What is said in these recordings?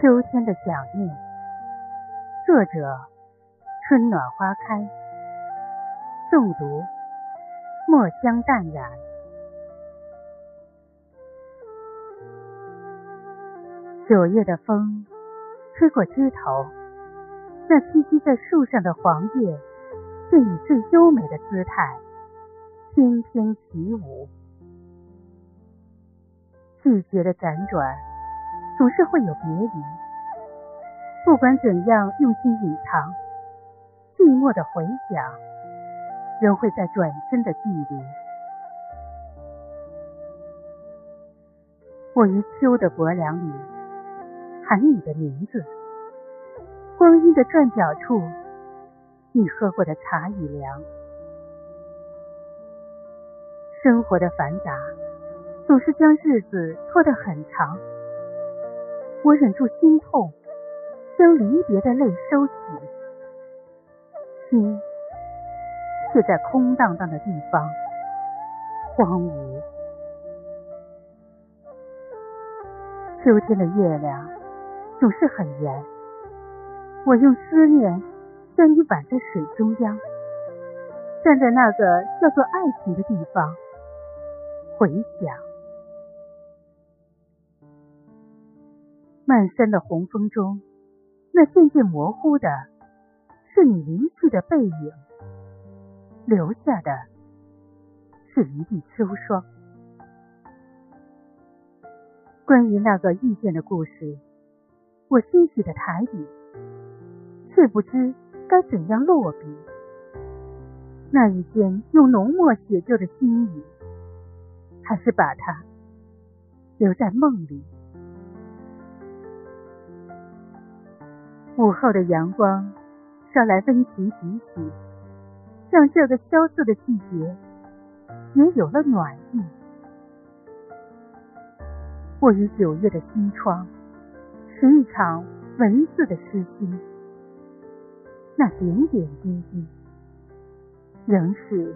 秋天的想念，作者：春暖花开，诵读：墨香淡然。九月的风吹过枝头，那栖息在树上的黄叶，便以最优美的姿态翩翩起舞。季节的辗转。总是会有别离，不管怎样用心隐藏，寂寞的回响，仍会在转身的距离。我于秋的薄凉里喊你的名字，光阴的转角处，你喝过的茶已凉。生活的繁杂，总是将日子拖得很长。我忍住心痛，将离别的泪收起，心却在空荡荡的地方荒芜。秋天的月亮总是很圆，我用思念将你挽在水中央，站在那个叫做爱情的地方回想。漫山的红枫中，那渐渐模糊的，是你离去的背影，留下的是一地秋霜。关于那个遇见的故事，我欣喜的抬笔，却不知该怎样落笔。那一件用浓墨写就的心语，还是把它留在梦里。午后的阳光捎来温情几许，让这个萧瑟的季节也有了暖意。我与九月的心窗是一场文字的诗心，那点点滴滴，仍是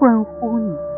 关乎你。